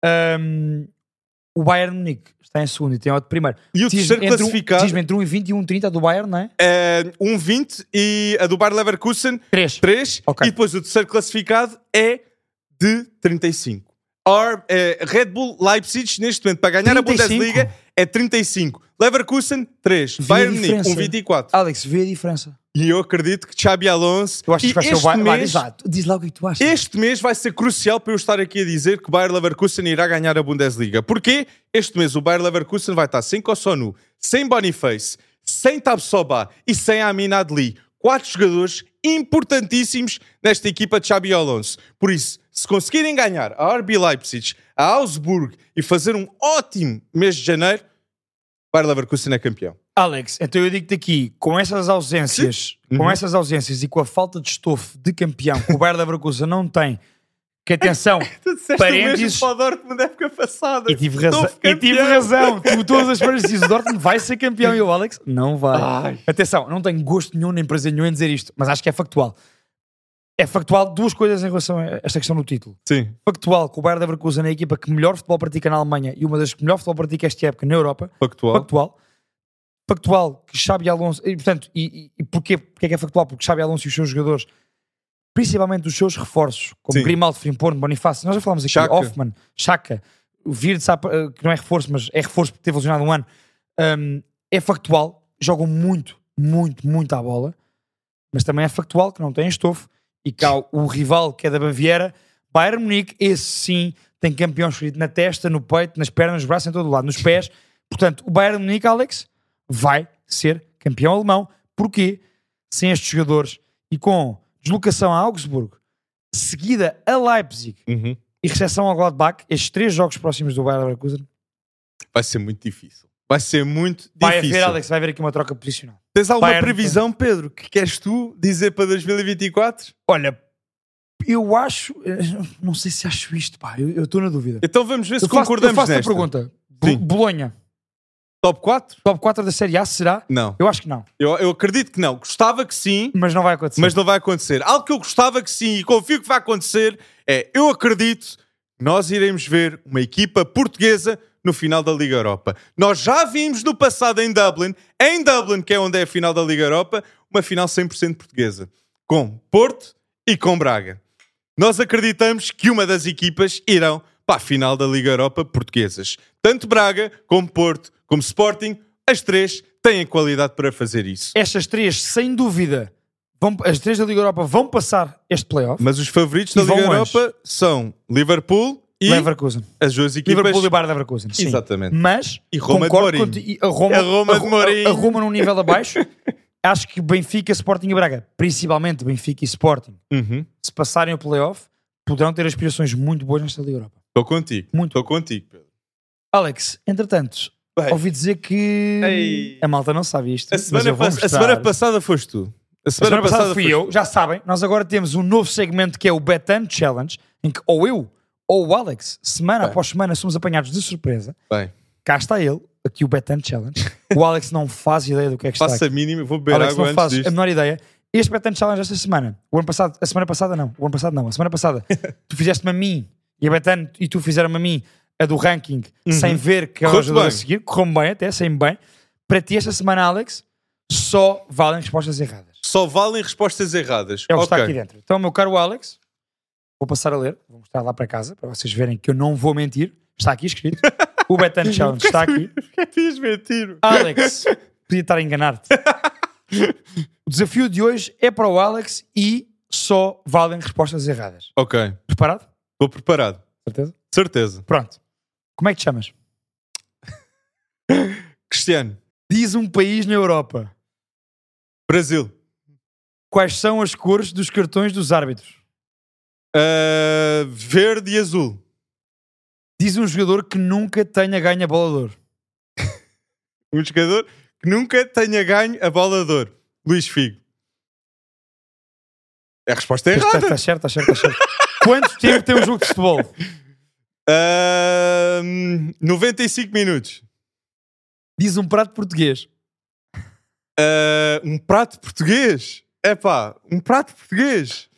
Ahm, o Bayern Munique está em segundo e tem a odd de primeiro. E o terceiro entre um- classificado Diz-me entre 1,20 e 1,30 do Bayern, não é? é 1,20 e a do Bayer Leverkusen 3. 3 Ok. e depois o terceiro classificado é de 35. Or, eh, Red Bull Leipzig, neste momento, para ganhar 35? a Bundesliga, é 35. Leverkusen, 3. Vê Bayern Munique, diferença. 1,24. Alex, vê a diferença. E eu acredito que Xabi Alonso... Eu acho que vai ser o este Bayern. Vai, mês, diz, lá, diz lá o que é que tu achas. este mês vai ser crucial para eu estar aqui a dizer que o Bayer Leverkusen irá ganhar a Bundesliga. Porquê? Este mês o Bayer Leverkusen vai estar sem Kossonu, sem Boniface, sem Tabsoba e sem Amin Adli. Quatro jogadores importantíssimos nesta equipa de Xabi Alonso. Por isso, se conseguirem ganhar a RB Leipzig, a Augsburg e fazer um ótimo mês de janeiro, o Bayer Leverkusen é campeão. Alex, então eu digo-te aqui, com essas ausências, com Uhum. essas ausências e com a falta de estofo de campeão que o Bayern Leverkusen não tem, que atenção, Parênteses. para o Dortmund da época passada. e tive razão, e tive razão, tu todas as semanas dizes o Dortmund vai ser campeão e o Alex não vai. Ai. Atenção, não tenho gosto nenhum nem prazer nenhum em dizer isto, mas acho que é factual. É factual duas coisas em relação a esta questão do título. Sim. Factual que o Bayern Leverkusen é a equipa que melhor futebol pratica na Alemanha e uma das que melhor futebol pratica esta época na Europa. Factual. Factual. Factual que Xabi Alonso. E, portanto, e, e, porquê, porquê é que é factual? Porque Xabi Alonso e os seus jogadores, principalmente os seus reforços, como Sim. Grimaldo, Frimpong, Bonifácio, nós já falámos aqui, Xhaka. Hoffman, Chaka, o Virdes, que não é reforço, mas é reforço porque teve lesionado um ano, hum, é factual, jogam muito, muito, muito à bola, mas também é factual que não têm estofo e há o rival que é da Baviera, Bayern Munique, esse sim tem campeão escrito na testa, no peito, nas pernas, nos braços, em todo o lado, nos pés. Portanto, o Bayern Munique, Alex, vai ser campeão alemão. Porquê? Sem estes jogadores e com deslocação a Augsburgo, seguida a Leipzig Uhum. e recepção ao Gladbach, estes três jogos próximos do Bayern Leverkusen, Vai ser muito difícil. Vai ser muito vai difícil. haver, Alex, vai haver aqui uma troca posicional. Tens alguma Bayern- previsão, Pedro, que queres tu dizer para 2024? Olha, eu acho, eh, não sei se acho isto, pá, eu eu estou na dúvida. Então vamos ver se Eu faço, eu concordamos faço a nesta. pergunta. Bo- Sim. Bolonha, Top 4? top 4 da Série A, será? Não. Eu acho que não, Eu, eu acredito que não. Gostava que sim, mas não vai acontecer. mas não vai acontecer. Algo que eu gostava que sim e confio que vai acontecer é, eu acredito que nós iremos ver uma equipa portuguesa no final da Liga Europa. Nós já vimos no passado em Dublin, em Dublin, que é onde é a final da Liga Europa, uma final 100% portuguesa. Com Porto e com Braga. Nós acreditamos que uma das equipas irão para a final da Liga Europa portuguesas. Tanto Braga, como Porto, como Sporting, as três têm qualidade para fazer isso. Estas três, sem dúvida, vão, as três da Liga Europa vão passar este playoff. Mas os favoritos da Liga Europa são Liverpool e Leverkusen. as duas equipas. Liverpool e Bayern Leverkusen. Sim. Exatamente. Mas E Roma de concordo Mourinho. contigo. e A Roma, A Roma de Mourinho. a Roma num nível abaixo. Acho que Benfica, Sporting e Braga, principalmente Benfica e Sporting, Uhum. se passarem o playoff, poderão ter aspirações muito boas nesta Liga Europa. Estou contigo. Muito. Estou contigo, Pedro. Alex, entretanto, Bem, ouvi dizer que Ei. a malta não sabe isto. a, mas semana eu vou pass- a semana passada foste tu. A A semana, semana passada fui eu, já sabem, nós agora temos um novo segmento que é o Betan Challenge, em que ou eu ou o Alex, semana Bem. após semana, somos apanhados de surpresa. Bem, Cá está ele, aqui o Betan Challenge. O Alex não faz ideia do que é que está faça a mínima, vou beber Alex água não antes faz disto. a menor ideia. Este Betan Challenge esta semana, o ano passado, a semana passada não, o ano passado não, a semana passada, tu fizeste-me a mim e a Betan e tu fizeram-me a mim a do ranking sem ver que é o jogador a seguir, correu bem até, sem bem. Para ti esta semana, Alex, só valem respostas erradas. só valem respostas erradas. É o que está Ok. aqui dentro. Então, meu caro Alex, vou passar a ler, vou mostrar lá para casa, para vocês verem que eu não vou mentir. Está aqui escrito. O Betan Challenge está aqui. Porquê mentir? Alex, podia estar a enganar-te. O desafio de hoje é para o Alex e só valem respostas erradas. Ok, Preparado? estou preparado. Certeza? Certeza. Pronto. Como é que te chamas? Cristiano, Diz um país na Europa. Brasil. Quais são as cores dos cartões dos árbitros? Ah, verde e azul. Diz um jogador que nunca tenha ganho a bola. Um jogador que nunca tenha ganho a bola. Luís Figo. É a resposta Está errada. está certo, está certo, está certo. Quanto tempo tem um jogo de futebol? Ah, 95 minutos. Diz um prato português. Ah, um prato português. Epá, um prato português.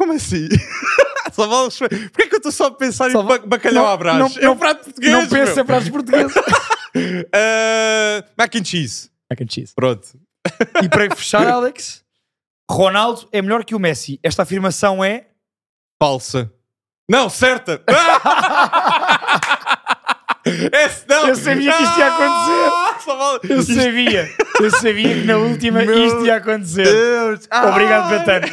Como assim? só vale Porquê que eu estou só a pensar Só em bacalhau Não, à brás? não- é um prato português, não pensa meu. em pratos portugueses. Ah, mac and cheese. Mac and cheese. Pronto. E para fechar, Alex, Ronaldo é melhor que o Messi. Esta afirmação é. Falsa. Não, certa. Esse não. Eu sabia que isto ia acontecer. Ah, vale- Eu Isto- sabia. Eu sabia que na última Meu isto ia acontecer. Deus. Obrigado, Betano.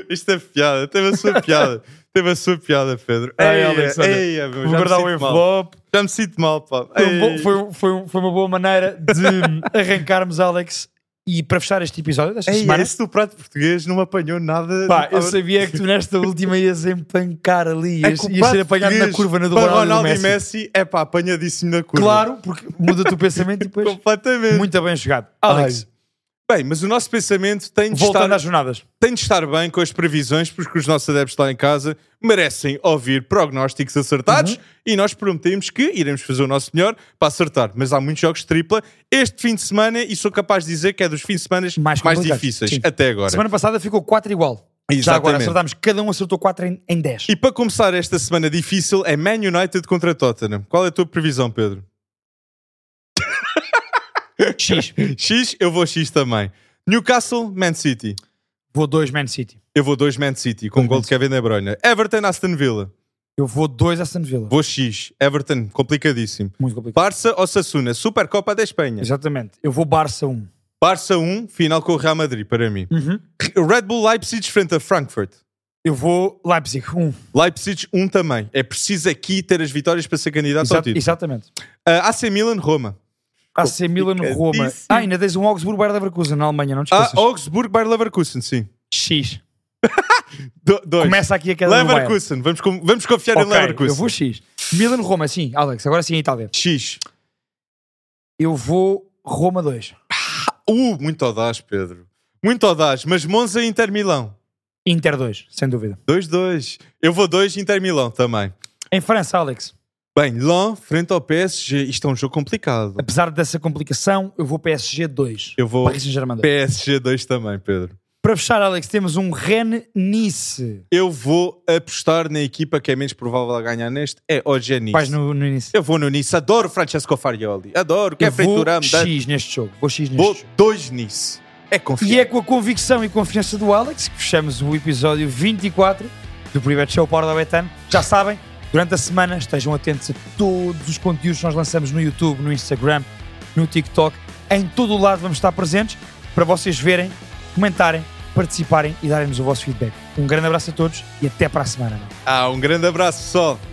Isto é piada. Teve a sua piada. Teve a sua piada, Pedro. Ai, Eia, Alex, olha, eia, meu, Vou guardar o mal. envelope. Já me sinto mal, pá. Foi, um Ei. bom- foi- foi- foi uma boa maneira de arrancarmos, Alex. E para fechar este episódio desta Ei, semana, esse do prato português não me apanhou nada. pá, eu sabia que tu nesta última ias empancar ali, É ias, o ias ser apanhado na curva na do Ronaldo, Ronaldo e Messi. Messi, é pá, apanhadíssimo na curva. Claro, porque muda-te o pensamento e depois. Completamente. Muito bem jogado. Alex, Bem, mas o nosso pensamento tem de, voltando estar, às jornadas. tem de estar bem com as previsões, porque os nossos adeptos lá em casa merecem ouvir prognósticos acertados Uhum. e nós prometemos que iremos fazer o nosso melhor para acertar. Mas há muitos jogos de tripla este fim de semana e sou capaz de dizer que é dos fins de semana Mais mais, difíceis Sim. até agora. Semana passada ficou 4 igual. Já agora Exatamente. acertámos, cada um acertou 4 em, em 10. E para começar esta semana difícil é Man United contra Tottenham. Qual é a tua previsão, Pedro? X. X, eu vou X também. Newcastle, Man City. Vou 2 Man City. Eu vou 2 Man City, com Dois gol de Kevin De Bruyne. Everton, Aston Villa. Eu vou 2 Aston Villa. Vou X. Everton, complicadíssimo. Muito complicado. Barça ou Sassuna, Supercopa da Espanha. Exatamente. Eu vou Barça 1. Barça 1, final com o Real Madrid, para mim. Uhum. Red Bull Leipzig frente a Frankfurt. Eu vou Leipzig 1. Leipzig 1 também. É preciso aqui ter as vitórias para ser candidato ao Exato, título. exatamente. Uh, AC Milan, Roma. AC Milan Roma. Ah, ainda tens um Augsburg Bayer Leverkusen na Alemanha, não te Ah, esqueças. Augsburg, Bayer Leverkusen, sim. X. Do, dois. Começa aqui a queda. Leverkusen, vamos, vamos confiar em Ok, Leverkusen. eu vou X. Milan Roma, sim. Alex, agora sim Itália. X. Eu vou Roma 2. Uh, muito audaz, Pedro. Muito audaz. Mas Monza e Inter Milão. Inter 2, sem dúvida. 2-2. Eu vou 2 Inter Milão também. Em França, Alex, Bem, Lyon frente ao PSG. Isto é um jogo complicado. apesar dessa complicação, eu vou PSG 2. Eu vou Paris Saint-Germain 2. PSG 2 também, Pedro. Para fechar, Alex, temos um Rennes-Nice. Eu vou apostar na equipa que é menos provável a ganhar neste. É o Nice. Vais no, no início. Eu vou no Nice. Adoro Francesco Farioli. Adoro. Que Eu feito vou. X neste jogo. Vou X neste Vou jogo. 2 Nice. É E confiante. é com a convicção e confiança do Alex que fechamos o episódio 24 do Private Show Power da Betano. Já sabem, durante a semana estejam atentos a todos os conteúdos que nós lançamos no YouTube, no Instagram, no TikTok. Em todo o lado vamos estar presentes para vocês verem, comentarem, participarem e darem-nos o vosso feedback. Um grande abraço a todos e até para a semana. Ah, um grande abraço, pessoal.